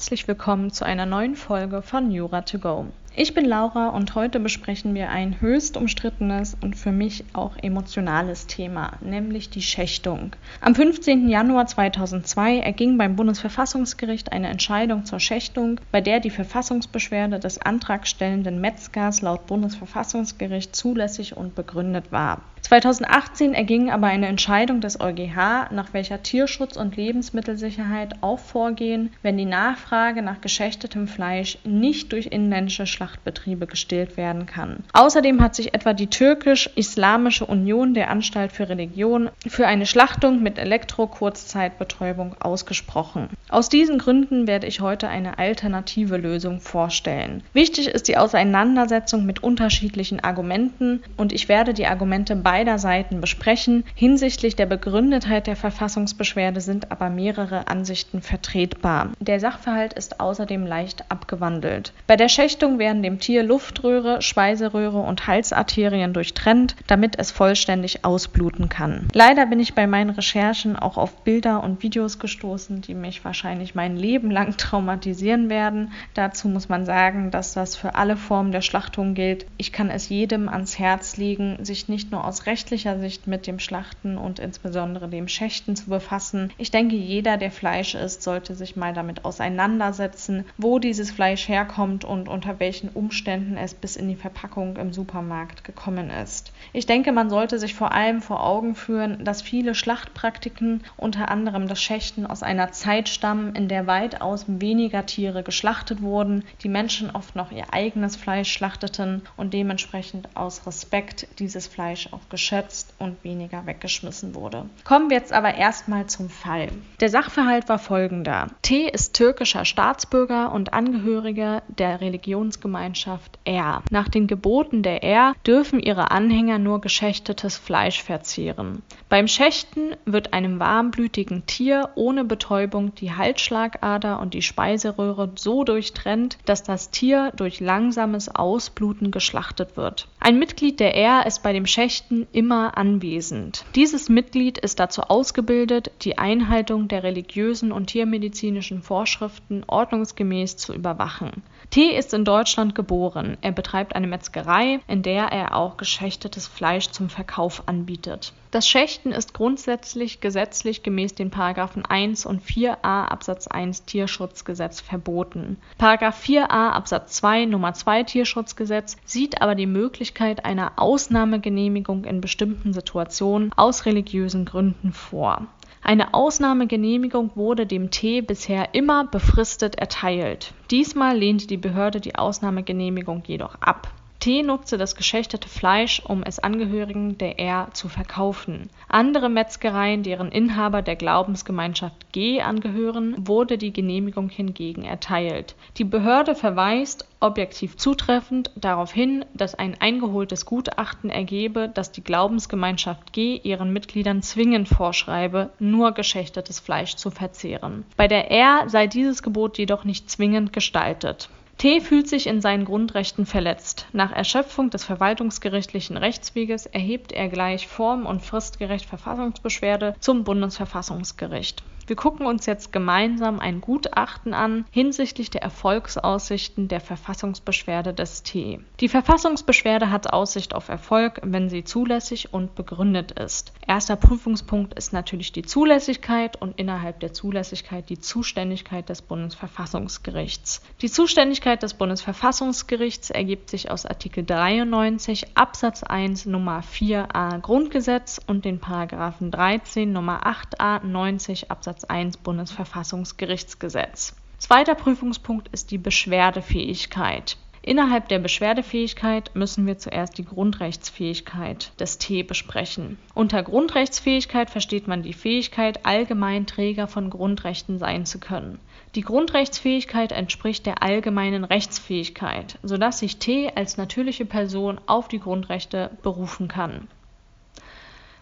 Herzlich willkommen zu einer neuen Folge von Jura to go. Ich bin Laura und heute besprechen wir ein höchst umstrittenes und für mich auch emotionales Thema, nämlich die Schächtung. Am 15. Januar 2002 erging beim Bundesverfassungsgericht eine Entscheidung zur Schächtung, bei der die Verfassungsbeschwerde des antragstellenden Metzgers laut Bundesverfassungsgericht zulässig und begründet war. 2018 erging aber eine Entscheidung des EuGH, nach welcher Tierschutz und Lebensmittelsicherheit auch vorgehen, wenn die Nachfrage nach geschächtetem Fleisch nicht durch inländische Schlachtbetriebe gestillt werden kann. Außerdem hat sich etwa die türkisch-islamische Union der Anstalt für Religion für eine Schlachtung mit Elektro-Kurzzeitbetäubung ausgesprochen. Aus diesen Gründen werde ich heute eine alternative Lösung vorstellen. Wichtig ist die Auseinandersetzung mit unterschiedlichen Argumenten und ich werde die Argumente beider Seiten besprechen. Hinsichtlich der Begründetheit der Verfassungsbeschwerde sind aber mehrere Ansichten vertretbar. Der Sachverhalt ist außerdem leicht abgewandelt. Bei der Schächtung werden dem Tier Luftröhre, Speiseröhre und Halsarterien durchtrennt, damit es vollständig ausbluten kann. Leider bin ich bei meinen Recherchen auch auf Bilder und Videos gestoßen, die mich wahrscheinlich mein Leben lang traumatisieren werden. Dazu muss man sagen, dass das für alle Formen der Schlachtung gilt. Ich kann es jedem ans Herz legen, sich nicht nur aus rechtlicher Sicht mit dem Schlachten und insbesondere dem Schächten zu befassen. Ich denke, jeder, der Fleisch isst, sollte sich mal damit auseinandersetzen, wo dieses Fleisch herkommt und unter welchen Umständen es bis in die Verpackung im Supermarkt gekommen ist. Ich denke, man sollte sich vor allem vor Augen führen, dass viele Schlachtpraktiken, unter anderem das Schächten, aus einer Zeit stammen, in der weitaus weniger Tiere geschlachtet wurden, die Menschen oft noch ihr eigenes Fleisch schlachteten und dementsprechend aus Respekt dieses Fleisch auch geschätzt und weniger weggeschmissen wurde. Kommen wir jetzt aber erstmal zum Fall. Der Sachverhalt war folgender. T ist türkischer Staatsbürger und Angehöriger der Religionsgemeinschaft R. Nach den Geboten der R dürfen ihre Anhänger nur geschächtetes Fleisch verzehren. Beim Schächten wird einem warmblütigen Tier ohne Betäubung die Halsschlagader und die Speiseröhre so durchtrennt, dass das Tier durch langsames Ausbluten geschlachtet wird. Ein Mitglied der R ist bei dem Schächten immer anwesend. Dieses Mitglied ist dazu ausgebildet, die Einhaltung der religiösen und tiermedizinischen Vorschriften ordnungsgemäß zu überwachen. T ist in Deutschland geboren. Er betreibt eine Metzgerei, in der er auch geschächtetes Fleisch zum Verkauf anbietet. Das Schächten ist grundsätzlich gesetzlich gemäß den Paragraphen 1 und 4a Absatz 1 Tierschutzgesetz verboten. Paragraph 4a Absatz 2 Nummer 2 Tierschutzgesetz sieht aber die Möglichkeit einer Ausnahmegenehmigung in bestimmten Situationen aus religiösen Gründen vor. Eine Ausnahmegenehmigung wurde dem T bisher immer befristet erteilt. Diesmal lehnte die Behörde die Ausnahmegenehmigung jedoch ab T nutzte das geschächtete Fleisch, um es Angehörigen der R zu verkaufen. Andere Metzgereien, deren Inhaber der Glaubensgemeinschaft G angehören, wurde die Genehmigung hingegen erteilt. Die Behörde verweist objektiv zutreffend darauf hin, dass ein eingeholtes Gutachten ergebe, dass die Glaubensgemeinschaft G ihren Mitgliedern zwingend vorschreibe, nur geschächtetes Fleisch zu verzehren. Bei der R sei dieses Gebot jedoch nicht zwingend gestaltet T fühlt sich in seinen Grundrechten verletzt. Nach Erschöpfung des verwaltungsgerichtlichen Rechtsweges erhebt er gleich form- und fristgerecht Verfassungsbeschwerde zum Bundesverfassungsgericht wir gucken uns jetzt gemeinsam ein Gutachten an hinsichtlich der Erfolgsaussichten der Verfassungsbeschwerde des T. Die Verfassungsbeschwerde hat Aussicht auf Erfolg, wenn sie zulässig und begründet ist. Erster Prüfungspunkt ist natürlich die Zulässigkeit und innerhalb der Zulässigkeit die Zuständigkeit des Bundesverfassungsgerichts. Die Zuständigkeit des Bundesverfassungsgerichts ergibt sich aus Artikel 93 Absatz 1 Nummer 4a Grundgesetz und den Paragraphen 13 Nummer 8a 90 Absatz Absatz 1 Bundesverfassungsgerichtsgesetz. Zweiter Prüfungspunkt ist die Beschwerdefähigkeit. Innerhalb der Beschwerdefähigkeit müssen wir zuerst die Grundrechtsfähigkeit des T besprechen. Unter Grundrechtsfähigkeit versteht man die Fähigkeit, allgemein Träger von Grundrechten sein zu können. Die Grundrechtsfähigkeit entspricht der allgemeinen Rechtsfähigkeit, sodass sich T als natürliche Person auf die Grundrechte berufen kann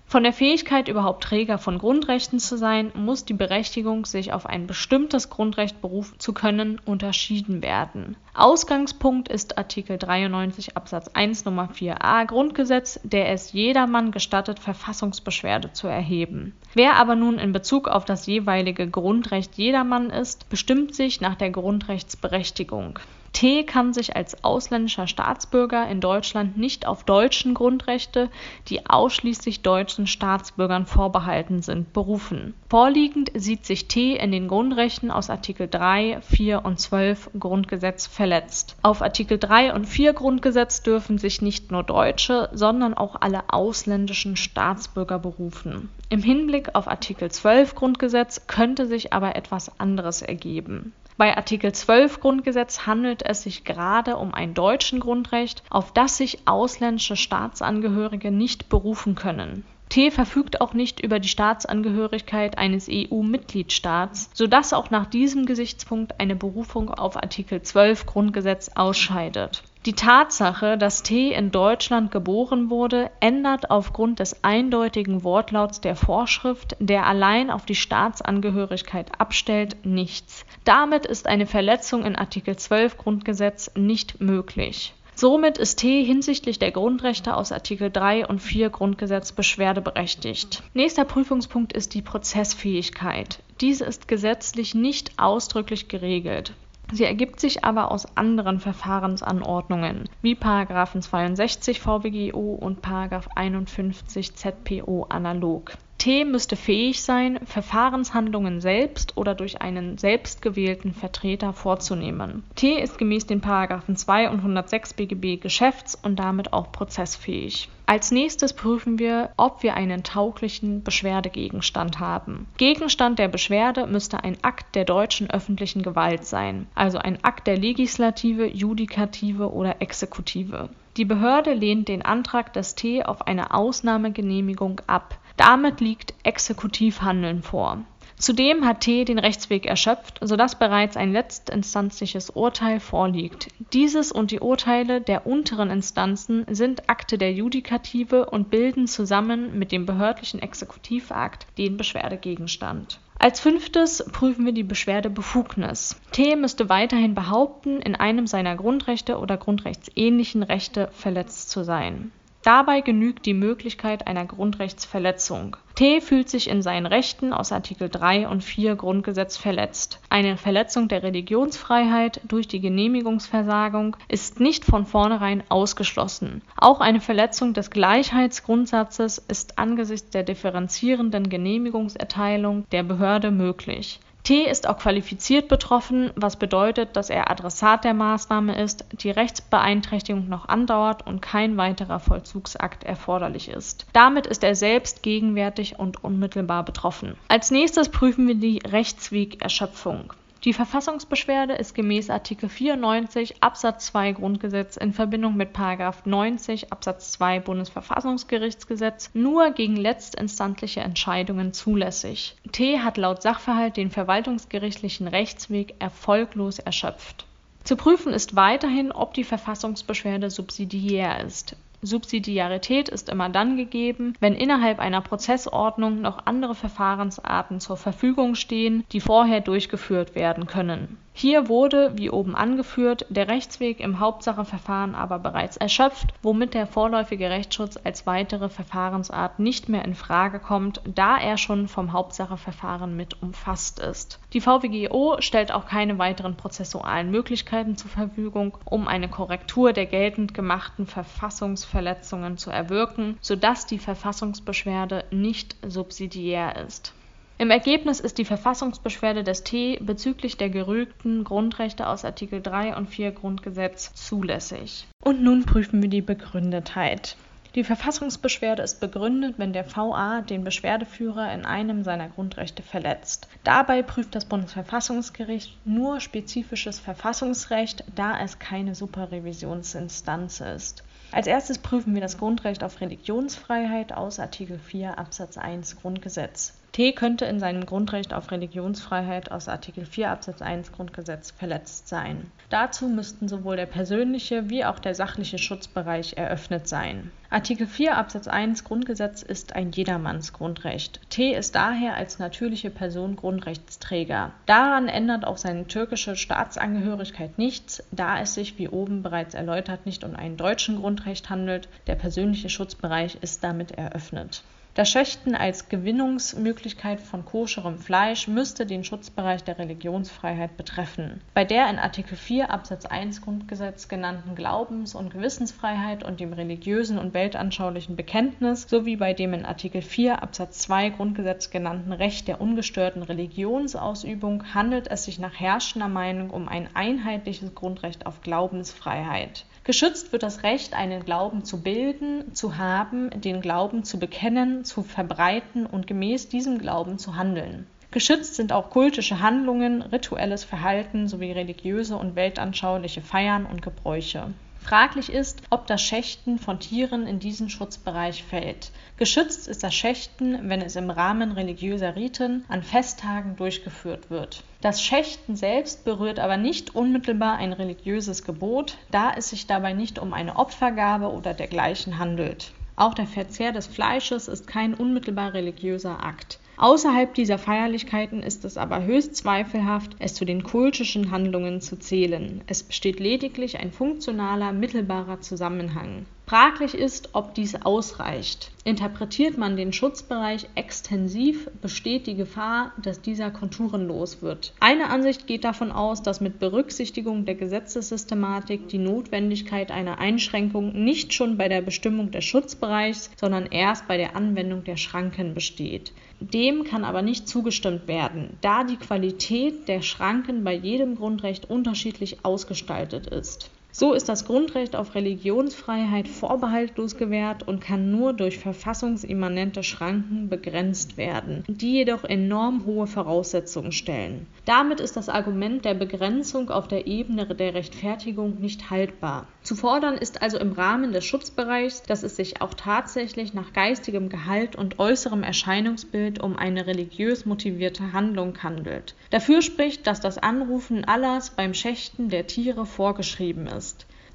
von der Fähigkeit, überhaupt Träger von Grundrechten zu sein, muss die Berechtigung, sich auf ein bestimmtes Grundrecht berufen zu können, unterschieden werden. Ausgangspunkt ist Artikel 93 Absatz 1 Nummer 4a Grundgesetz, der es jedermann gestattet, Verfassungsbeschwerde zu erheben. Wer aber nun in Bezug auf das jeweilige Grundrecht jedermann ist, bestimmt sich nach der Grundrechtsberechtigung. T kann sich als ausländischer Staatsbürger in Deutschland nicht auf deutschen Grundrechte, die ausschließlich deutschen Staatsbürgern vorbehalten sind, berufen. Vorliegend sieht sich T in den Grundrechten aus Artikel 3, 4 und 12 Grundgesetz verletzt. Auf Artikel 3 und 4 Grundgesetz dürfen sich nicht nur deutsche, sondern auch alle ausländischen Staatsbürger berufen. Im Hinblick auf Artikel 12 Grundgesetz könnte sich aber etwas anderes ergeben. Bei Artikel 12 Grundgesetz handelt es sich gerade um ein deutschen Grundrecht, auf das sich ausländische Staatsangehörige nicht berufen können. T verfügt auch nicht über die Staatsangehörigkeit eines EU-Mitgliedstaats, sodass auch nach diesem Gesichtspunkt eine Berufung auf Artikel 12 Grundgesetz ausscheidet die Tatsache, dass T in Deutschland geboren wurde, ändert aufgrund des eindeutigen Wortlauts der Vorschrift, der allein auf die Staatsangehörigkeit abstellt, nichts. Damit ist eine Verletzung in Artikel 12 Grundgesetz nicht möglich. Somit ist T hinsichtlich der Grundrechte aus Artikel 3 und 4 Grundgesetz beschwerdeberechtigt. Nächster Prüfungspunkt ist die Prozessfähigkeit. Diese ist gesetzlich nicht ausdrücklich geregelt. Sie ergibt sich aber aus anderen Verfahrensanordnungen wie § 62 VWGO und § 51 ZPO analog T müsste fähig sein, Verfahrenshandlungen selbst oder durch einen selbst gewählten Vertreter vorzunehmen. T ist gemäß den § 2 und 106 BGB geschäfts und damit auch prozessfähig. Als nächstes prüfen wir, ob wir einen tauglichen Beschwerdegegenstand haben. Gegenstand der Beschwerde müsste ein Akt der deutschen öffentlichen Gewalt sein, also ein Akt der Legislative, Judikative oder Exekutive. Die Behörde lehnt den Antrag des T auf eine Ausnahmegenehmigung ab damit liegt Exekutivhandeln vor. Zudem hat T den Rechtsweg erschöpft, sodass bereits ein letztinstanzliches Urteil vorliegt. Dieses und die Urteile der unteren Instanzen sind Akte der Judikative und bilden zusammen mit dem behördlichen Exekutivakt den Beschwerdegegenstand. Als fünftes prüfen wir die Beschwerdebefugnis. T müsste weiterhin behaupten, in einem seiner Grundrechte oder grundrechtsähnlichen Rechte verletzt zu sein Dabei genügt die Möglichkeit einer Grundrechtsverletzung. T fühlt sich in seinen Rechten aus Artikel 3 und 4 Grundgesetz verletzt. Eine Verletzung der Religionsfreiheit durch die Genehmigungsversagung ist nicht von vornherein ausgeschlossen. Auch eine Verletzung des Gleichheitsgrundsatzes ist angesichts der differenzierenden Genehmigungserteilung der Behörde möglich T ist auch qualifiziert betroffen, was bedeutet, dass er Adressat der Maßnahme ist, die Rechtsbeeinträchtigung noch andauert und kein weiterer Vollzugsakt erforderlich ist. Damit ist er selbst gegenwärtig und unmittelbar betroffen. Als nächstes prüfen wir die Rechtswegerschöpfung die Verfassungsbeschwerde ist gemäß Artikel 94 Absatz 2 Grundgesetz in Verbindung mit § 90 Absatz 2 Bundesverfassungsgerichtsgesetz nur gegen letztinstanzliche Entscheidungen zulässig. T hat laut Sachverhalt den verwaltungsgerichtlichen Rechtsweg erfolglos erschöpft. Zu prüfen ist weiterhin, ob die Verfassungsbeschwerde subsidiär ist Subsidiarität ist immer dann gegeben, wenn innerhalb einer Prozessordnung noch andere Verfahrensarten zur Verfügung stehen, die vorher durchgeführt werden können hier wurde, wie oben angeführt, der Rechtsweg im Hauptsacheverfahren aber bereits erschöpft, womit der vorläufige Rechtsschutz als weitere Verfahrensart nicht mehr in Frage kommt, da er schon vom Hauptsacheverfahren mit umfasst ist. Die VWGO stellt auch keine weiteren prozessualen Möglichkeiten zur Verfügung, um eine Korrektur der geltend gemachten Verfassungsverletzungen zu erwirken, sodass die Verfassungsbeschwerde nicht subsidiär ist im Ergebnis ist die Verfassungsbeschwerde des T bezüglich der gerügten Grundrechte aus Artikel 3 und 4 Grundgesetz zulässig. Und nun prüfen wir die Begründetheit. Die Verfassungsbeschwerde ist begründet, wenn der VA den Beschwerdeführer in einem seiner Grundrechte verletzt. Dabei prüft das Bundesverfassungsgericht nur spezifisches Verfassungsrecht, da es keine Superrevisionsinstanz ist. Als erstes prüfen wir das Grundrecht auf Religionsfreiheit aus Artikel 4 Absatz 1 Grundgesetz. T könnte in seinem Grundrecht auf Religionsfreiheit aus Artikel 4 Absatz 1 Grundgesetz verletzt sein. Dazu müssten sowohl der persönliche wie auch der sachliche Schutzbereich eröffnet sein. Artikel 4 Absatz 1 Grundgesetz ist ein Jedermannsgrundrecht. T ist daher als natürliche Person Grundrechtsträger. Daran ändert auch seine türkische Staatsangehörigkeit nichts, da es sich, wie oben bereits erläutert, nicht um einen deutschen Grundrecht handelt. Der persönliche Schutzbereich ist damit eröffnet. Das Schächten als Gewinnungsmöglichkeit von koscherem Fleisch müsste den Schutzbereich der Religionsfreiheit betreffen. Bei der in Artikel 4 Absatz 1 Grundgesetz genannten Glaubens- und Gewissensfreiheit und dem religiösen und weltanschaulichen Bekenntnis sowie bei dem in Artikel 4 Absatz 2 Grundgesetz genannten Recht der ungestörten Religionsausübung handelt es sich nach herrschender Meinung um ein einheitliches Grundrecht auf Glaubensfreiheit. Geschützt wird das Recht, einen Glauben zu bilden, zu haben, den Glauben zu bekennen, zu verbreiten und gemäß diesem Glauben zu handeln. Geschützt sind auch kultische Handlungen, rituelles Verhalten sowie religiöse und weltanschauliche Feiern und Gebräuche. Fraglich ist, ob das Schächten von Tieren in diesen Schutzbereich fällt. Geschützt ist das Schächten, wenn es im Rahmen religiöser Riten an Festtagen durchgeführt wird. Das Schächten selbst berührt aber nicht unmittelbar ein religiöses Gebot, da es sich dabei nicht um eine Opfergabe oder dergleichen handelt. Auch der Verzehr des Fleisches ist kein unmittelbar religiöser Akt. Außerhalb dieser Feierlichkeiten ist es aber höchst zweifelhaft, es zu den kultischen Handlungen zu zählen. Es besteht lediglich ein funktionaler, mittelbarer Zusammenhang. Fraglich ist, ob dies ausreicht. Interpretiert man den Schutzbereich extensiv, besteht die Gefahr, dass dieser konturenlos wird. Eine Ansicht geht davon aus, dass mit Berücksichtigung der Gesetzessystematik die Notwendigkeit einer Einschränkung nicht schon bei der Bestimmung des Schutzbereichs, sondern erst bei der Anwendung der Schranken besteht. Dem kann aber nicht zugestimmt werden, da die Qualität der Schranken bei jedem Grundrecht unterschiedlich ausgestaltet ist. So ist das Grundrecht auf Religionsfreiheit vorbehaltlos gewährt und kann nur durch verfassungsimmanente Schranken begrenzt werden, die jedoch enorm hohe Voraussetzungen stellen. Damit ist das Argument der Begrenzung auf der Ebene der Rechtfertigung nicht haltbar. Zu fordern ist also im Rahmen des Schutzbereichs, dass es sich auch tatsächlich nach geistigem Gehalt und äußerem Erscheinungsbild um eine religiös motivierte Handlung handelt. Dafür spricht, dass das Anrufen Allahs beim Schächten der Tiere vorgeschrieben ist ist.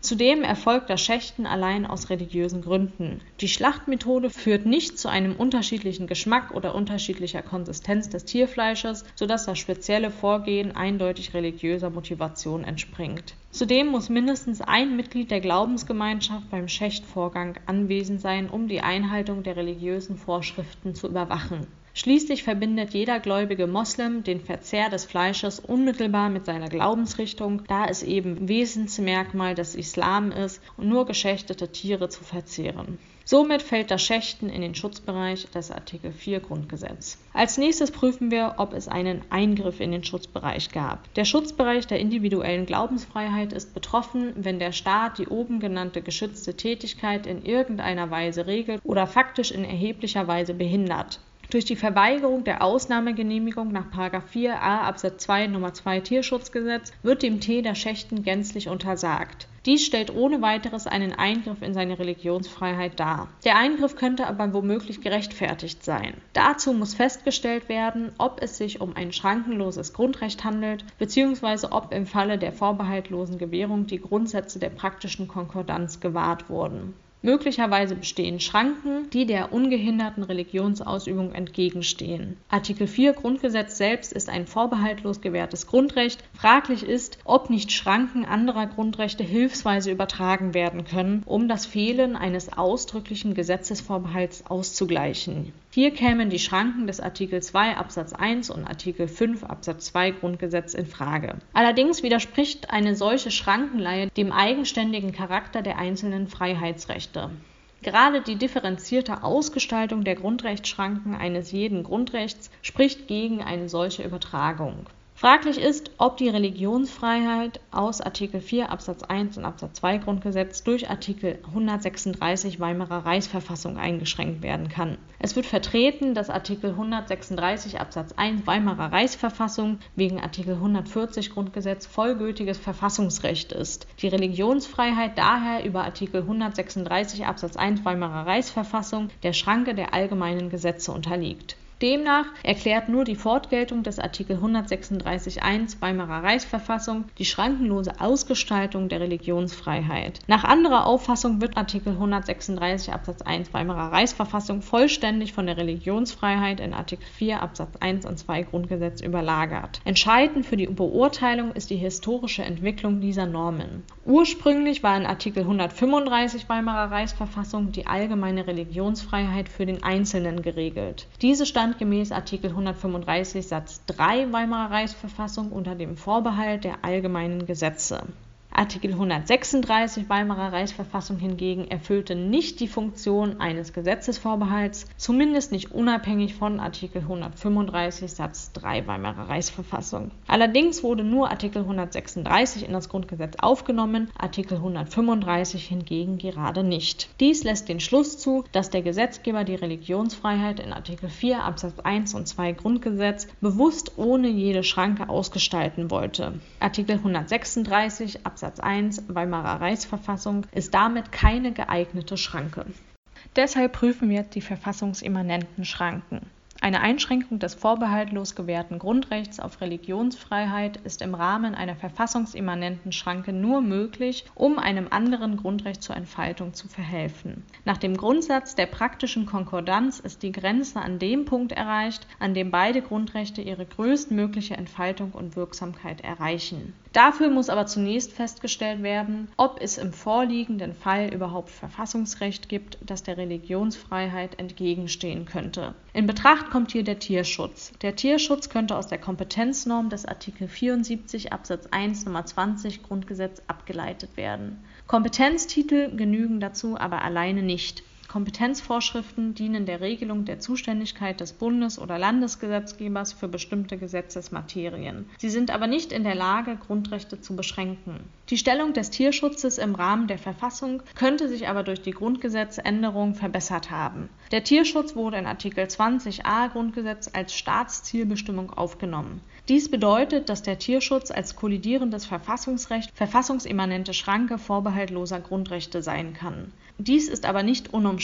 Zudem erfolgt das Schächten allein aus religiösen Gründen. Die Schlachtmethode führt nicht zu einem unterschiedlichen Geschmack oder unterschiedlicher Konsistenz des Tierfleisches, sodass das spezielle Vorgehen eindeutig religiöser Motivation entspringt. Zudem muss mindestens ein Mitglied der Glaubensgemeinschaft beim Schächtvorgang anwesend sein, um die Einhaltung der religiösen Vorschriften zu überwachen Schließlich verbindet jeder gläubige Moslem den Verzehr des Fleisches unmittelbar mit seiner Glaubensrichtung, da es eben Wesensmerkmal des Islam ist, nur geschächtete Tiere zu verzehren. Somit fällt das Schächten in den Schutzbereich des Artikel 4 Grundgesetz. Als nächstes prüfen wir, ob es einen Eingriff in den Schutzbereich gab. Der Schutzbereich der individuellen Glaubensfreiheit ist betroffen, wenn der Staat die oben genannte geschützte Tätigkeit in irgendeiner Weise regelt oder faktisch in erheblicher Weise behindert. Durch die Verweigerung der Ausnahmegenehmigung nach 4a Absatz 2 Nr. 2 Tierschutzgesetz wird dem T das Schächten gänzlich untersagt. Dies stellt ohne weiteres einen Eingriff in seine Religionsfreiheit dar. Der Eingriff könnte aber womöglich gerechtfertigt sein. Dazu muss festgestellt werden, ob es sich um ein schrankenloses Grundrecht handelt, bzw. ob im Falle der vorbehaltlosen Gewährung die Grundsätze der praktischen Konkordanz gewahrt wurden. Möglicherweise bestehen Schranken, die der ungehinderten Religionsausübung entgegenstehen. Artikel 4 Grundgesetz selbst ist ein vorbehaltlos gewährtes Grundrecht. Fraglich ist, ob nicht Schranken anderer Grundrechte hilfsweise übertragen werden können, um das Fehlen eines ausdrücklichen Gesetzesvorbehalts auszugleichen. Hier kämen die Schranken des Artikel 2 Absatz 1 und Artikel 5 Absatz 2 Grundgesetz in Frage. Allerdings widerspricht eine solche Schrankenleihe dem eigenständigen Charakter der einzelnen Freiheitsrechte. Gerade die differenzierte Ausgestaltung der Grundrechtsschranken eines jeden Grundrechts spricht gegen eine solche Übertragung Fraglich ist, ob die Religionsfreiheit aus Artikel 4 Absatz 1 und Absatz 2 Grundgesetz durch Artikel 136 Weimarer Reichsverfassung eingeschränkt werden kann. Es wird vertreten, dass Artikel 136 Absatz 1 Weimarer Reichsverfassung wegen Artikel 140 Grundgesetz vollgültiges Verfassungsrecht ist. Die Religionsfreiheit daher über Artikel 136 Absatz 1 Weimarer Reichsverfassung der Schranke der allgemeinen Gesetze unterliegt Demnach erklärt nur die Fortgeltung des Artikel 136.1 Weimarer Reichsverfassung die schrankenlose Ausgestaltung der Religionsfreiheit. Nach anderer Auffassung wird Artikel 136 Absatz 1 Weimarer Reichsverfassung vollständig von der Religionsfreiheit in Artikel 4 Absatz 1 und 2 Grundgesetz überlagert. Entscheidend für die Beurteilung ist die historische Entwicklung dieser Normen. Ursprünglich war in Artikel 135 Weimarer Reichsverfassung die allgemeine Religionsfreiheit für den Einzelnen geregelt. Diese stand stand gemäß Artikel 135 Satz 3 Weimarer Reichsverfassung unter dem Vorbehalt der allgemeinen Gesetze Artikel 136 Weimarer Reichsverfassung hingegen erfüllte nicht die Funktion eines Gesetzesvorbehalts, zumindest nicht unabhängig von Artikel 135 Satz 3 Weimarer Reichsverfassung. Allerdings wurde nur Artikel 136 in das Grundgesetz aufgenommen, Artikel 135 hingegen gerade nicht. Dies lässt den Schluss zu, dass der Gesetzgeber die Religionsfreiheit in Artikel 4 Absatz 1 und 2 Grundgesetz bewusst ohne jede Schranke ausgestalten wollte. Artikel 136 Absatz Absatz 1 Weimarer Reichsverfassung ist damit keine geeignete Schranke. Deshalb prüfen wir die verfassungsimmanenten Schranken. Eine Einschränkung des vorbehaltlos gewährten Grundrechts auf Religionsfreiheit ist im Rahmen einer verfassungsimmanenten Schranke nur möglich, um einem anderen Grundrecht zur Entfaltung zu verhelfen. Nach dem Grundsatz der praktischen Konkordanz ist die Grenze an dem Punkt erreicht, an dem beide Grundrechte ihre größtmögliche Entfaltung und Wirksamkeit erreichen. Dafür muss aber zunächst festgestellt werden, ob es im vorliegenden Fall überhaupt Verfassungsrecht gibt, das der Religionsfreiheit entgegenstehen könnte. In Betracht kommt hier der Tierschutz. Der Tierschutz könnte aus der Kompetenznorm des Artikel 74 Absatz 1 Nummer 20 Grundgesetz abgeleitet werden. Kompetenztitel genügen dazu aber alleine nicht. Kompetenzvorschriften dienen der Regelung der Zuständigkeit des Bundes oder Landesgesetzgebers für bestimmte Gesetzesmaterien. Sie sind aber nicht in der Lage, Grundrechte zu beschränken. Die Stellung des Tierschutzes im Rahmen der Verfassung könnte sich aber durch die Grundgesetzänderung verbessert haben. Der Tierschutz wurde in Artikel 20a Grundgesetz als Staatszielbestimmung aufgenommen. Dies bedeutet, dass der Tierschutz als kollidierendes Verfassungsrecht verfassungsimmanente Schranke vorbehaltloser Grundrechte sein kann. Dies ist aber nicht unumstritten.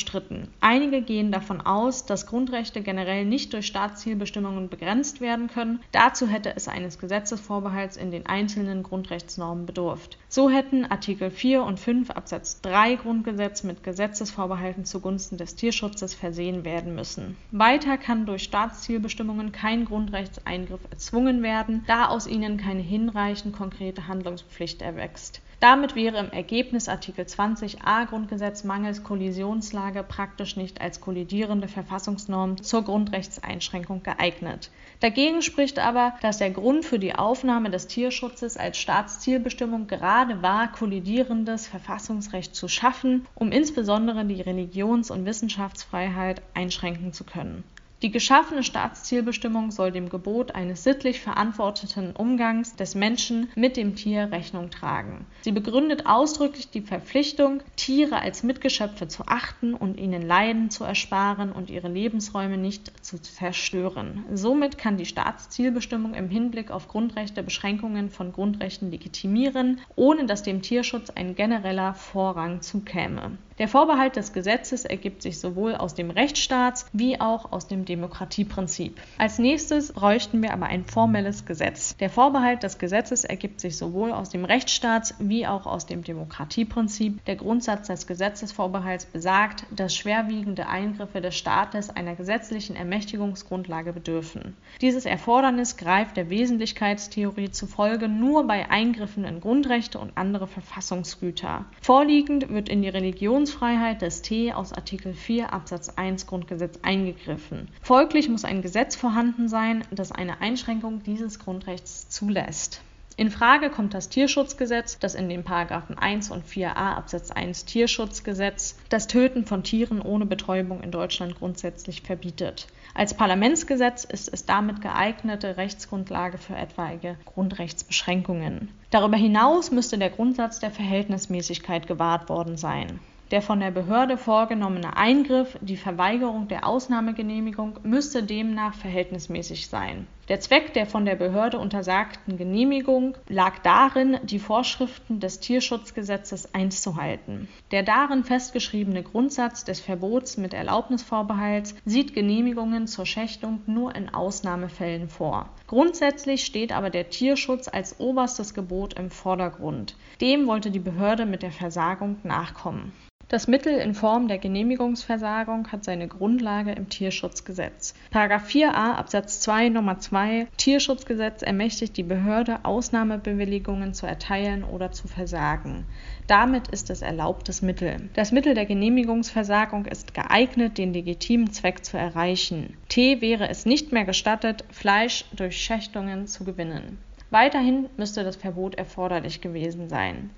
Einige gehen davon aus, dass Grundrechte generell nicht durch Staatszielbestimmungen begrenzt werden können. Dazu hätte es eines Gesetzesvorbehalts in den einzelnen Grundrechtsnormen bedurft. So hätten Artikel 4 und 5 Absatz 3 Grundgesetz mit Gesetzesvorbehalten zugunsten des Tierschutzes versehen werden müssen. Weiter kann durch Staatszielbestimmungen kein Grundrechtseingriff erzwungen werden, da aus ihnen keine hinreichend konkrete Handlungspflicht erwächst. Damit wäre im Ergebnis Artikel 20a Grundgesetz mangels Kollisionslage praktisch nicht als kollidierende Verfassungsnorm zur Grundrechtseinschränkung geeignet. Dagegen spricht aber, dass der Grund für die Aufnahme des Tierschutzes als Staatszielbestimmung gerade war, kollidierendes Verfassungsrecht zu schaffen, um insbesondere die Religions- und Wissenschaftsfreiheit einschränken zu können die geschaffene Staatszielbestimmung soll dem Gebot eines sittlich verantworteten Umgangs des Menschen mit dem Tier Rechnung tragen. Sie begründet ausdrücklich die Verpflichtung, Tiere als Mitgeschöpfe zu achten und ihnen Leiden zu ersparen und ihre Lebensräume nicht zu zerstören. Somit kann die Staatszielbestimmung im Hinblick auf Grundrechte Beschränkungen von Grundrechten legitimieren, ohne dass dem Tierschutz ein genereller Vorrang zukäme. Der Vorbehalt des Gesetzes ergibt sich sowohl aus dem Rechtsstaats wie auch aus dem Demokratieprinzip. Als nächstes bräuchten wir aber ein formelles Gesetz. Der Vorbehalt des Gesetzes ergibt sich sowohl aus dem Rechtsstaats wie auch aus dem Demokratieprinzip. Der Grundsatz des Gesetzesvorbehalts besagt, dass schwerwiegende Eingriffe des Staates einer gesetzlichen Ermächtigungsgrundlage bedürfen. Dieses Erfordernis greift der Wesentlichkeitstheorie zufolge nur bei Eingriffen in Grundrechte und andere Verfassungsgüter. Vorliegend wird in die Religions Religionsfreiheit des T aus Artikel 4 Absatz 1 Grundgesetz eingegriffen. Folglich muss ein Gesetz vorhanden sein, das eine Einschränkung dieses Grundrechts zulässt In Frage kommt das Tierschutzgesetz, das in den Paragraphen 1 und 4a Absatz 1 Tierschutzgesetz das Töten von Tieren ohne Betäubung in Deutschland grundsätzlich verbietet. Als Parlamentsgesetz ist es damit geeignete Rechtsgrundlage für etwaige Grundrechtsbeschränkungen. Darüber hinaus müsste der Grundsatz der Verhältnismäßigkeit gewahrt worden sein. Der von der Behörde vorgenommene Eingriff, die Verweigerung der Ausnahmegenehmigung, müsste demnach verhältnismäßig sein. Der Zweck der von der Behörde untersagten Genehmigung lag darin, die Vorschriften des Tierschutzgesetzes einzuhalten. Der darin festgeschriebene Grundsatz des Verbots mit Erlaubnisvorbehalts sieht Genehmigungen zur Schächtung nur in Ausnahmefällen vor. Grundsätzlich steht aber der Tierschutz als oberstes Gebot im Vordergrund. Dem wollte die Behörde mit der Versagung nachkommen. Das Mittel in Form der Genehmigungsversagung hat seine Grundlage im Tierschutzgesetz. § 4a Absatz 2 Nummer 2 Tierschutzgesetz ermächtigt die Behörde, Ausnahmebewilligungen zu erteilen oder zu versagen. Damit ist es erlaubtes Mittel. Das Mittel der Genehmigungsversagung ist geeignet, den legitimen Zweck zu erreichen. T wäre es nicht mehr gestattet, Fleisch durch Schächtungen zu gewinnen. Weiterhin müsste das Verbot erforderlich gewesen sein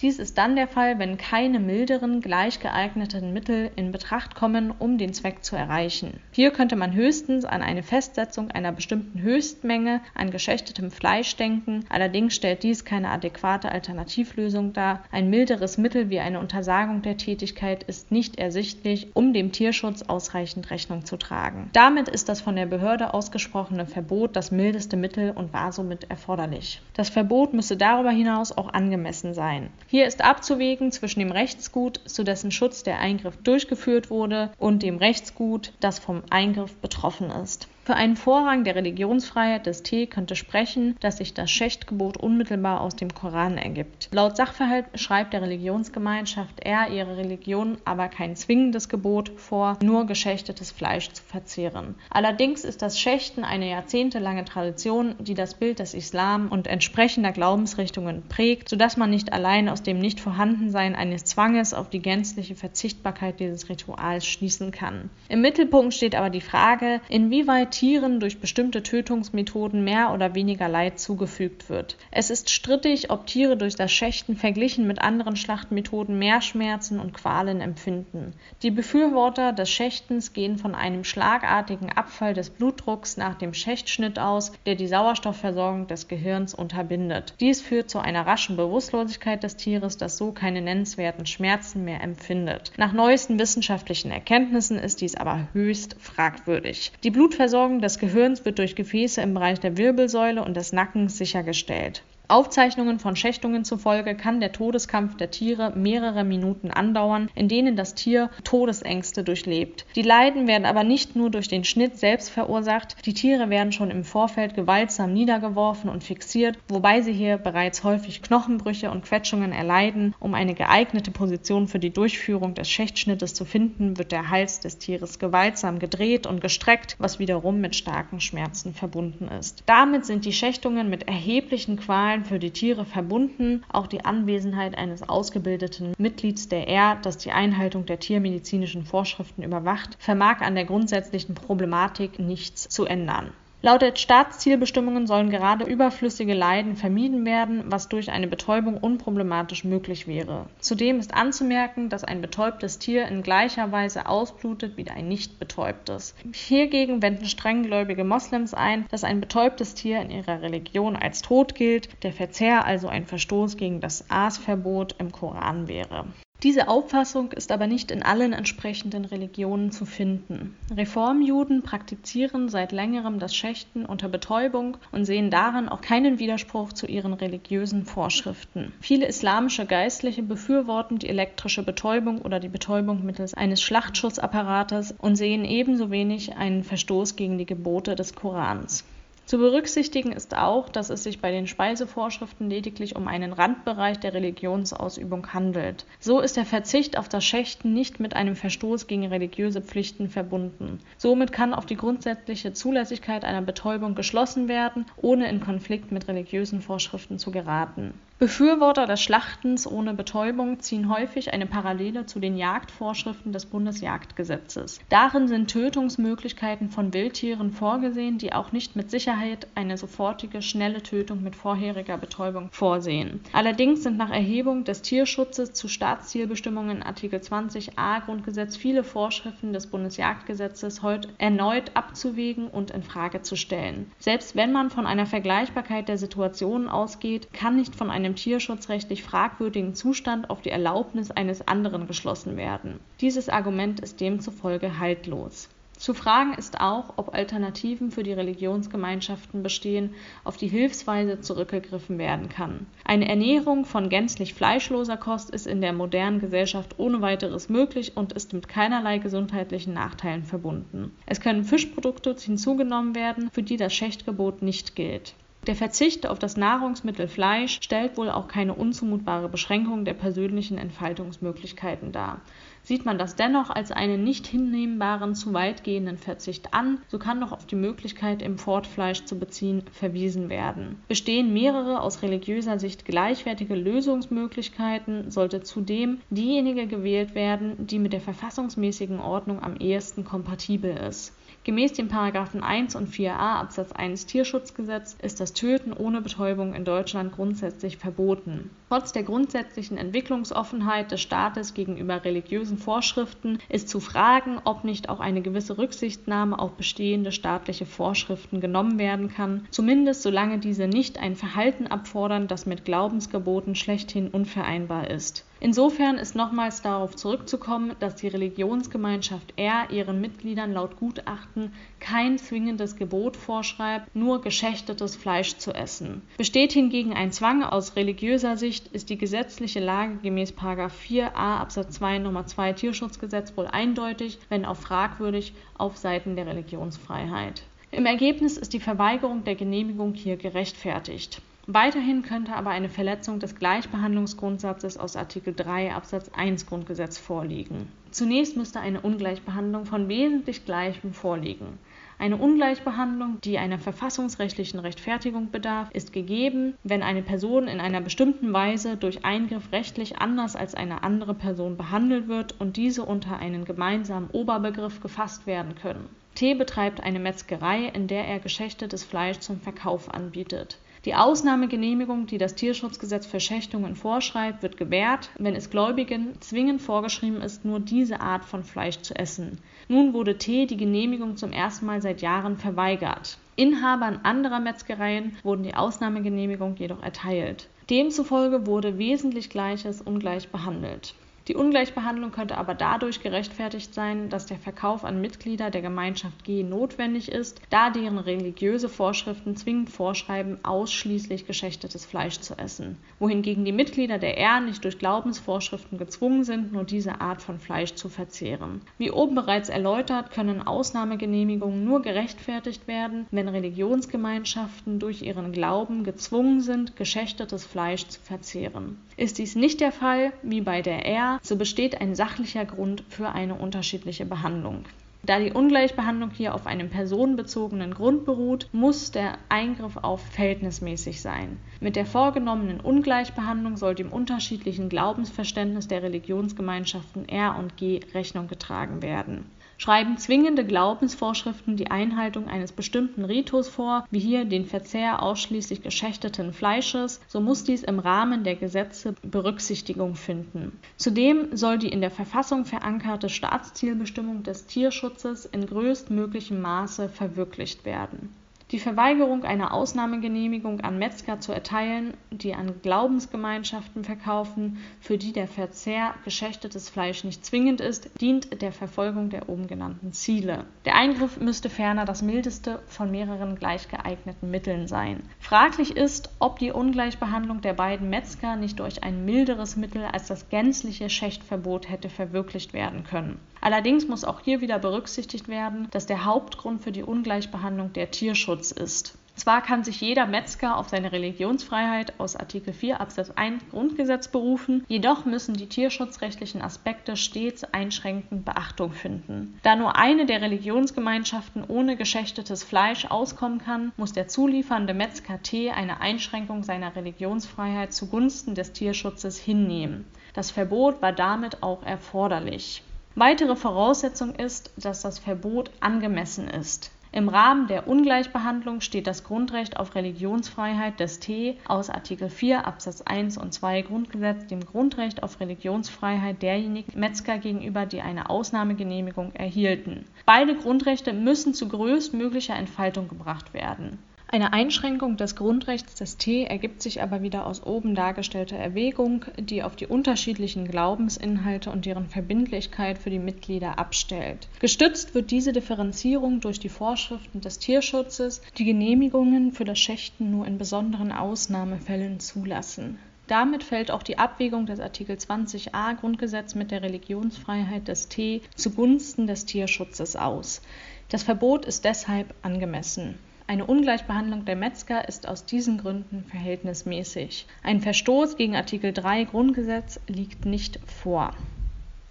dies ist dann der Fall, wenn keine milderen, gleich geeigneten Mittel in Betracht kommen, um den Zweck zu erreichen. Hier könnte man höchstens an eine Festsetzung einer bestimmten Höchstmenge an geschächtetem Fleisch denken, allerdings stellt dies keine adäquate Alternativlösung dar. Ein milderes Mittel wie eine Untersagung der Tätigkeit ist nicht ersichtlich, um dem Tierschutz ausreichend Rechnung zu tragen. Damit ist das von der Behörde ausgesprochene Verbot das mildeste Mittel und war somit erforderlich. Das Verbot müsse darüber hinaus auch angemessen sein. Hier ist abzuwägen zwischen dem Rechtsgut, zu dessen Schutz der Eingriff durchgeführt wurde, und dem Rechtsgut, das vom Eingriff betroffen ist für einen Vorrang der Religionsfreiheit des T könnte sprechen, dass sich das Schächtgebot unmittelbar aus dem Koran ergibt. Laut Sachverhalt schreibt der Religionsgemeinschaft R ihre Religion aber kein zwingendes Gebot vor, nur geschächtetes Fleisch zu verzehren. Allerdings ist das Schächten eine jahrzehntelange Tradition, die das Bild des Islam und entsprechender Glaubensrichtungen prägt, sodass man nicht allein aus dem Nichtvorhandensein eines Zwanges auf die gänzliche Verzichtbarkeit dieses Rituals schließen kann. Im Mittelpunkt steht aber die Frage, inwieweit Tieren durch bestimmte Tötungsmethoden mehr oder weniger Leid zugefügt wird. Es ist strittig, ob Tiere durch das Schächten verglichen mit anderen Schlachtmethoden mehr Schmerzen und Qualen empfinden. Die Befürworter des Schächtens gehen von einem schlagartigen Abfall des Blutdrucks nach dem Schächtschnitt aus, der die Sauerstoffversorgung des Gehirns unterbindet. Dies führt zu einer raschen Bewusstlosigkeit des Tieres, das so keine nennenswerten Schmerzen mehr empfindet. Nach neuesten wissenschaftlichen Erkenntnissen ist dies aber höchst fragwürdig. Die Blutversorgung Versorgung des Gehirns wird durch Gefäße im Bereich der Wirbelsäule und des Nackens sichergestellt Aufzeichnungen von Schächtungen zufolge kann der Todeskampf der Tiere mehrere Minuten andauern, in denen das Tier Todesängste durchlebt. Die Leiden werden aber nicht nur durch den Schnitt selbst verursacht, die Tiere werden schon im Vorfeld gewaltsam niedergeworfen und fixiert, wobei sie hier bereits häufig Knochenbrüche und Quetschungen erleiden. Um eine geeignete Position für die Durchführung des Schächtschnittes zu finden, wird der Hals des Tieres gewaltsam gedreht und gestreckt, was wiederum mit starken Schmerzen verbunden ist. Damit sind die Schächtungen mit erheblichen Qualen Zahlen für die Tiere verbunden. Auch die Anwesenheit eines ausgebildeten Mitglieds der R, das die Einhaltung der tiermedizinischen Vorschriften überwacht, vermag an der grundsätzlichen Problematik nichts zu ändern. Laut der Staatszielbestimmungen sollen gerade überflüssige Leiden vermieden werden, was durch eine Betäubung unproblematisch möglich wäre. Zudem ist anzumerken, dass ein betäubtes Tier in gleicher Weise ausblutet wie ein nicht betäubtes. Hiergegen wenden strenggläubige Moslems ein, dass ein betäubtes Tier in ihrer Religion als tot gilt, der Verzehr also ein Verstoß gegen das Aasverbot im Koran wäre. Diese Auffassung ist aber nicht in allen entsprechenden Religionen zu finden. Reformjuden praktizieren seit längerem das Schächten unter Betäubung und sehen darin auch keinen Widerspruch zu ihren religiösen Vorschriften. Viele islamische Geistliche befürworten die elektrische Betäubung oder die Betäubung mittels eines Schlachtschussapparates und sehen ebenso wenig einen Verstoß gegen die Gebote des Korans. Zu berücksichtigen ist auch, dass es sich bei den Speisevorschriften lediglich um einen Randbereich der Religionsausübung handelt. So ist der Verzicht auf das Schächten nicht mit einem Verstoß gegen religiöse Pflichten verbunden. Somit kann auf die grundsätzliche Zulässigkeit einer Betäubung geschlossen werden, ohne in Konflikt mit religiösen Vorschriften zu geraten Befürworter des Schlachtens ohne Betäubung ziehen häufig eine Parallele zu den Jagdvorschriften des Bundesjagdgesetzes. Darin sind Tötungsmöglichkeiten von Wildtieren vorgesehen, die auch nicht mit Sicherheit eine sofortige, schnelle Tötung mit vorheriger Betäubung vorsehen. Allerdings sind nach Erhebung des Tierschutzes zu Staatszielbestimmungen Artikel 20a Grundgesetz viele Vorschriften des Bundesjagdgesetzes heute erneut abzuwägen und in Frage zu stellen. Selbst wenn man von einer Vergleichbarkeit der Situationen ausgeht, kann nicht von einem einem tierschutzrechtlich fragwürdigen Zustand auf die Erlaubnis eines anderen geschlossen werden. Dieses Argument ist demzufolge haltlos. Zu fragen ist auch, ob Alternativen für die Religionsgemeinschaften bestehen, auf die Hilfsweise zurückgegriffen werden kann. Eine Ernährung von gänzlich fleischloser Kost ist in der modernen Gesellschaft ohne weiteres möglich und ist mit keinerlei gesundheitlichen Nachteilen verbunden. Es können Fischprodukte hinzugenommen werden, für die das Schächtgebot nicht gilt. Der Verzicht auf das Nahrungsmittel Fleisch stellt wohl auch keine unzumutbare Beschränkung der persönlichen Entfaltungsmöglichkeiten dar. Sieht man das dennoch als einen nicht hinnehmbaren, zu weitgehenden Verzicht an, so kann doch auf die Möglichkeit, Importfleisch zu beziehen, verwiesen werden. Bestehen mehrere aus religiöser Sicht gleichwertige Lösungsmöglichkeiten, sollte zudem diejenige gewählt werden, die mit der verfassungsmäßigen Ordnung am ehesten kompatibel ist. Gemäß den § 1 und 4a Absatz 1 Tierschutzgesetz ist das Töten ohne Betäubung in Deutschland grundsätzlich verboten. Trotz der grundsätzlichen Entwicklungsoffenheit des Staates gegenüber religiösen Vorschriften ist zu fragen, ob nicht auch eine gewisse Rücksichtnahme auf bestehende staatliche Vorschriften genommen werden kann, zumindest solange diese nicht ein Verhalten abfordern, das mit Glaubensgeboten schlechthin unvereinbar ist Insofern ist nochmals darauf zurückzukommen, dass die Religionsgemeinschaft R ihren Mitgliedern laut Gutachten kein zwingendes Gebot vorschreibt, nur geschächtetes Fleisch zu essen. Besteht hingegen ein Zwang aus religiöser Sicht, ist die gesetzliche Lage gemäß 4a Absatz 2 Nummer 2 Tierschutzgesetz wohl eindeutig, wenn auch fragwürdig, auf Seiten der Religionsfreiheit. Im Ergebnis ist die Verweigerung der Genehmigung hier gerechtfertigt. Weiterhin könnte aber eine Verletzung des Gleichbehandlungsgrundsatzes aus Artikel 3 Absatz 1 Grundgesetz vorliegen. Zunächst müsste eine Ungleichbehandlung von wesentlich Gleichem vorliegen. Eine Ungleichbehandlung, die einer verfassungsrechtlichen Rechtfertigung bedarf, ist gegeben, wenn eine Person in einer bestimmten Weise durch Eingriff rechtlich anders als eine andere Person behandelt wird und diese unter einen gemeinsamen Oberbegriff gefasst werden können. T betreibt eine Metzgerei, in der er geschächtetes Fleisch zum Verkauf anbietet die Ausnahmegenehmigung, die das Tierschutzgesetz für Schächtungen vorschreibt, wird gewährt, wenn es Gläubigen zwingend vorgeschrieben ist, nur diese Art von Fleisch zu essen. Nun wurde T die Genehmigung zum ersten Mal seit Jahren verweigert. Inhabern anderer Metzgereien wurden die Ausnahmegenehmigung jedoch erteilt. Demzufolge wurde wesentlich Gleiches ungleich behandelt die Ungleichbehandlung könnte aber dadurch gerechtfertigt sein, dass der Verkauf an Mitglieder der Gemeinschaft G notwendig ist, da deren religiöse Vorschriften zwingend vorschreiben, ausschließlich geschächtetes Fleisch zu essen, wohingegen die Mitglieder der R nicht durch Glaubensvorschriften gezwungen sind, nur diese Art von Fleisch zu verzehren. Wie oben bereits erläutert, können Ausnahmegenehmigungen nur gerechtfertigt werden, wenn Religionsgemeinschaften durch ihren Glauben gezwungen sind, geschächtetes Fleisch zu verzehren. Ist dies nicht der Fall, wie bei der R, so besteht ein sachlicher Grund für eine unterschiedliche Behandlung. Da die Ungleichbehandlung hier auf einem personenbezogenen Grund beruht, muss der Eingriff auch verhältnismäßig sein. Mit der vorgenommenen Ungleichbehandlung soll dem unterschiedlichen Glaubensverständnis der Religionsgemeinschaften R und G Rechnung getragen werden schreiben zwingende Glaubensvorschriften die Einhaltung eines bestimmten Ritus vor, wie hier den Verzehr ausschließlich geschächteten Fleisches, so muss dies im Rahmen der Gesetze Berücksichtigung finden. Zudem soll die in der Verfassung verankerte Staatszielbestimmung des Tierschutzes in größtmöglichem Maße verwirklicht werden die Verweigerung einer Ausnahmegenehmigung an Metzger zu erteilen, die an Glaubensgemeinschaften verkaufen, für die der Verzehr geschächtetes Fleisch nicht zwingend ist, dient der Verfolgung der oben genannten Ziele. Der Eingriff müsste ferner das mildeste von mehreren gleich geeigneten Mitteln sein. Fraglich ist, ob die Ungleichbehandlung der beiden Metzger nicht durch ein milderes Mittel als das gänzliche Schächtverbot hätte verwirklicht werden können. Allerdings muss auch hier wieder berücksichtigt werden, dass der Hauptgrund für die Ungleichbehandlung der Tierschutz ist. Zwar kann sich jeder Metzger auf seine Religionsfreiheit aus Artikel 4 Absatz 1 Grundgesetz berufen, jedoch müssen die tierschutzrechtlichen Aspekte stets einschränkend Beachtung finden. Da nur eine der Religionsgemeinschaften ohne geschächtetes Fleisch auskommen kann, muss der zuliefernde Metzger T eine Einschränkung seiner Religionsfreiheit zugunsten des Tierschutzes hinnehmen. Das Verbot war damit auch erforderlich. Weitere Voraussetzung ist, dass das Verbot angemessen ist. Im Rahmen der Ungleichbehandlung steht das Grundrecht auf Religionsfreiheit des T aus Artikel 4 Absatz 1 und 2 Grundgesetz dem Grundrecht auf Religionsfreiheit derjenigen Metzger gegenüber, die eine Ausnahmegenehmigung erhielten. Beide Grundrechte müssen zu größtmöglicher Entfaltung gebracht werden eine Einschränkung des Grundrechts des T ergibt sich aber wieder aus oben dargestellter Erwägung, die auf die unterschiedlichen Glaubensinhalte und deren Verbindlichkeit für die Mitglieder abstellt. Gestützt wird diese Differenzierung durch die Vorschriften des Tierschutzes, die Genehmigungen für das Schächten nur in besonderen Ausnahmefällen zulassen. Damit fällt auch die Abwägung des Artikel 20a Grundgesetz mit der Religionsfreiheit des T zugunsten des Tierschutzes aus. Das Verbot ist deshalb angemessen. Eine Ungleichbehandlung der Metzger ist aus diesen Gründen verhältnismäßig. Ein Verstoß gegen Artikel 3 Grundgesetz liegt nicht vor.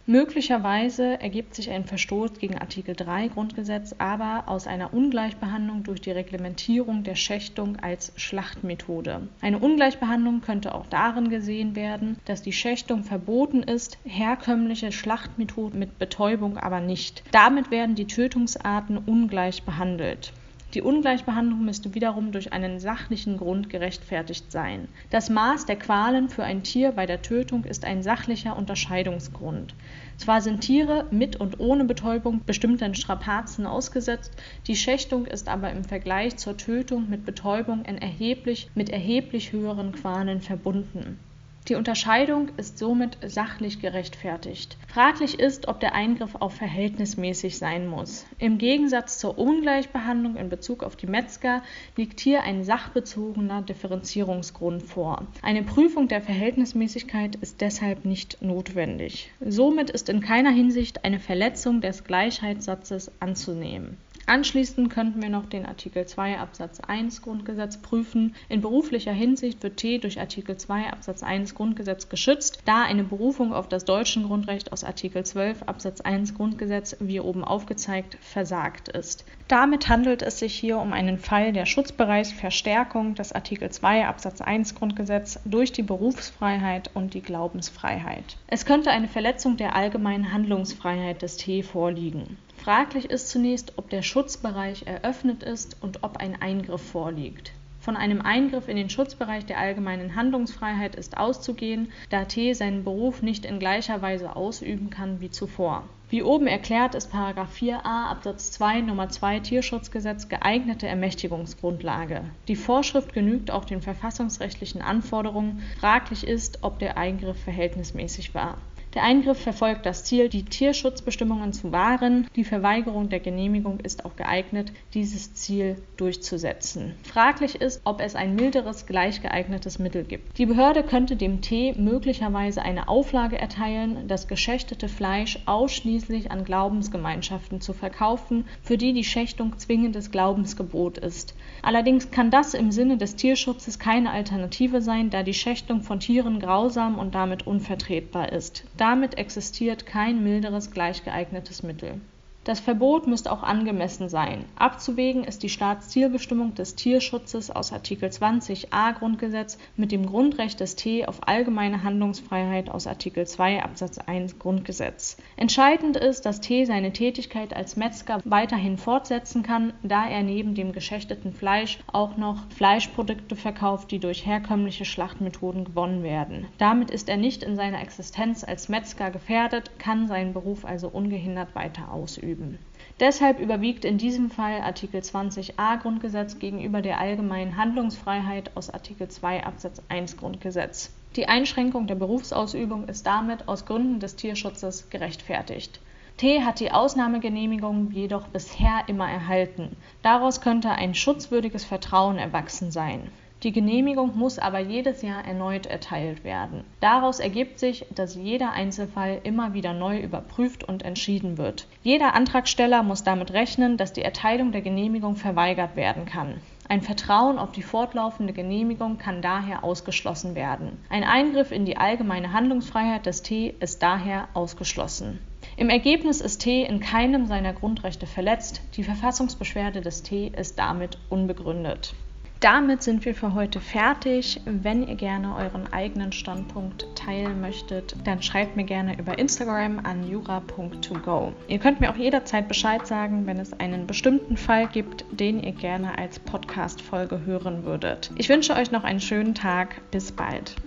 Möglicherweise ergibt sich ein Verstoß gegen Artikel 3 Grundgesetz aber aus einer Ungleichbehandlung durch die Reglementierung der Schächtung als Schlachtmethode. Eine Ungleichbehandlung könnte auch darin gesehen werden, dass die Schächtung verboten ist, herkömmliche Schlachtmethoden mit Betäubung aber nicht. Damit werden die Tötungsarten ungleich behandelt. Die Ungleichbehandlung müsste wiederum durch einen sachlichen Grund gerechtfertigt sein. Das Maß der Qualen für ein Tier bei der Tötung ist ein sachlicher Unterscheidungsgrund. Zwar sind Tiere mit und ohne Betäubung bestimmten Strapazen ausgesetzt, die Schächtung ist aber im Vergleich zur Tötung mit Betäubung erheblich, mit erheblich höheren Qualen verbunden die Unterscheidung ist somit sachlich gerechtfertigt. Fraglich ist, ob der Eingriff auch verhältnismäßig sein muss. Im Gegensatz zur Ungleichbehandlung in Bezug auf die Metzger liegt hier ein sachbezogener Differenzierungsgrund vor. Eine Prüfung der Verhältnismäßigkeit ist deshalb nicht notwendig. Somit ist in keiner Hinsicht eine Verletzung des Gleichheitssatzes anzunehmen Anschließend könnten wir noch den Artikel 2 Absatz 1 Grundgesetz prüfen. In beruflicher Hinsicht wird T durch Artikel 2 Absatz 1 Grundgesetz geschützt, da eine Berufung auf das deutsche Grundrecht aus Artikel 12 Absatz 1 Grundgesetz, wie oben aufgezeigt, versagt ist. Damit handelt es sich hier um einen Fall der Schutzbereichsverstärkung des Artikel 2 Absatz 1 Grundgesetz durch die Berufsfreiheit und die Glaubensfreiheit. Es könnte eine Verletzung der allgemeinen Handlungsfreiheit des T vorliegen. Fraglich ist zunächst, ob der Schutzbereich eröffnet ist und ob ein Eingriff vorliegt. Von einem Eingriff in den Schutzbereich der allgemeinen Handlungsfreiheit ist auszugehen, da T seinen Beruf nicht in gleicher Weise ausüben kann wie zuvor. Wie oben erklärt ist 4a Absatz 2 Nummer 2 Tierschutzgesetz geeignete Ermächtigungsgrundlage. Die Vorschrift genügt auch den verfassungsrechtlichen Anforderungen. Fraglich ist, ob der Eingriff verhältnismäßig war. Der Eingriff verfolgt das Ziel, die Tierschutzbestimmungen zu wahren. Die Verweigerung der Genehmigung ist auch geeignet, dieses Ziel durchzusetzen. Fraglich ist, ob es ein milderes, gleich geeignetes Mittel gibt. Die Behörde könnte dem T möglicherweise eine Auflage erteilen, das geschächtete Fleisch ausschließlich an Glaubensgemeinschaften zu verkaufen, für die die Schächtung zwingendes Glaubensgebot ist. Allerdings kann das im Sinne des Tierschutzes keine Alternative sein, da die Schächtung von Tieren grausam und damit unvertretbar ist. Damit existiert kein milderes gleichgeeignetes Mittel das Verbot müsste auch angemessen sein. Abzuwägen ist die Staatszielbestimmung des Tierschutzes aus Artikel 20a Grundgesetz mit dem Grundrecht des T auf allgemeine Handlungsfreiheit aus Artikel 2 Absatz 1 Grundgesetz. Entscheidend ist, dass T seine Tätigkeit als Metzger weiterhin fortsetzen kann, da er neben dem geschächteten Fleisch auch noch Fleischprodukte verkauft, die durch herkömmliche Schlachtmethoden gewonnen werden. Damit ist er nicht in seiner Existenz als Metzger gefährdet, kann seinen Beruf also ungehindert weiter ausüben ausüben. Deshalb überwiegt in diesem Fall Artikel 20a Grundgesetz gegenüber der allgemeinen Handlungsfreiheit aus Artikel 2 Absatz 1 Grundgesetz. Die Einschränkung der Berufsausübung ist damit aus Gründen des Tierschutzes gerechtfertigt. T hat die Ausnahmegenehmigung jedoch bisher immer erhalten. Daraus könnte ein schutzwürdiges Vertrauen erwachsen sein. Die Genehmigung muss aber jedes Jahr erneut erteilt werden. Daraus ergibt sich, dass jeder Einzelfall immer wieder neu überprüft und entschieden wird. Jeder Antragsteller muss damit rechnen, dass die Erteilung der Genehmigung verweigert werden kann. Ein Vertrauen auf die fortlaufende Genehmigung kann daher ausgeschlossen werden. Ein Eingriff in die allgemeine Handlungsfreiheit des T ist daher ausgeschlossen. Im Ergebnis ist T in keinem seiner Grundrechte verletzt, die Verfassungsbeschwerde des T ist damit unbegründet. Damit sind wir für heute fertig. Wenn ihr gerne euren eigenen Standpunkt teilen möchtet, dann schreibt mir gerne über Instagram an jura.togo. Ihr könnt mir auch jederzeit Bescheid sagen, wenn es einen bestimmten Fall gibt, den ihr gerne als Podcast-Folge hören würdet. Ich wünsche euch noch einen schönen Tag. Bis bald.